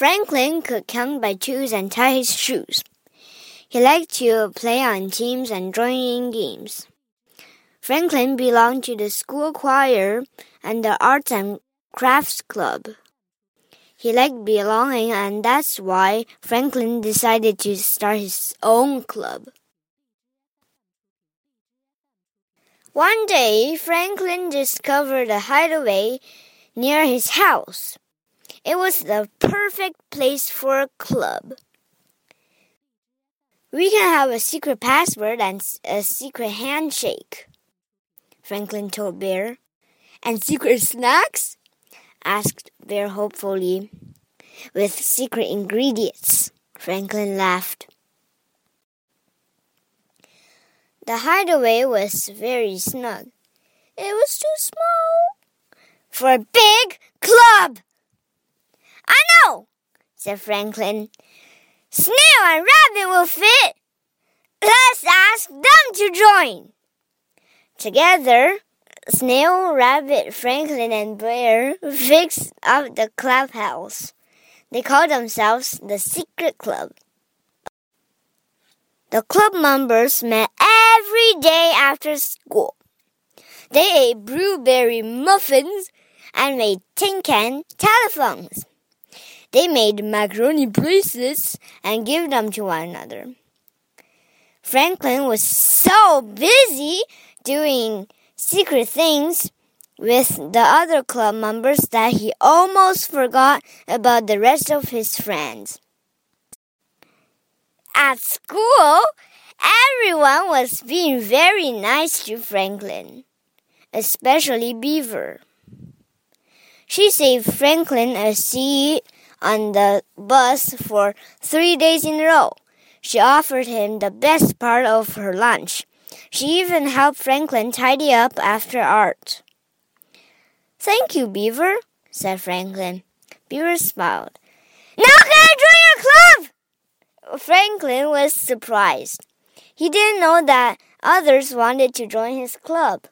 Franklin could count by twos and tie his shoes. He liked to play on teams and join in games. Franklin belonged to the school choir and the arts and crafts club. He liked belonging, and that's why Franklin decided to start his own club. One day, Franklin discovered a hideaway near his house. It was the perfect place for a club. We can have a secret password and a secret handshake, Franklin told Bear. And secret snacks? asked Bear hopefully. With secret ingredients, Franklin laughed. The hideaway was very snug. It was too small for a big club. Said Franklin. Snail and Rabbit will fit. Let's ask them to join. Together, Snail, Rabbit, Franklin, and Bear fixed up the clubhouse. They called themselves the Secret Club. The club members met every day after school. They ate blueberry muffins and made tin can telephones. They made macaroni bracelets and gave them to one another. Franklin was so busy doing secret things with the other club members that he almost forgot about the rest of his friends. At school, everyone was being very nice to Franklin, especially Beaver. She saved Franklin a seat on the bus for three days in a row. She offered him the best part of her lunch she even helped Franklin tidy up after art. Thank you, Beaver, said Franklin. Beaver smiled. Now can I join your club? Franklin was surprised. He didn't know that others wanted to join his club.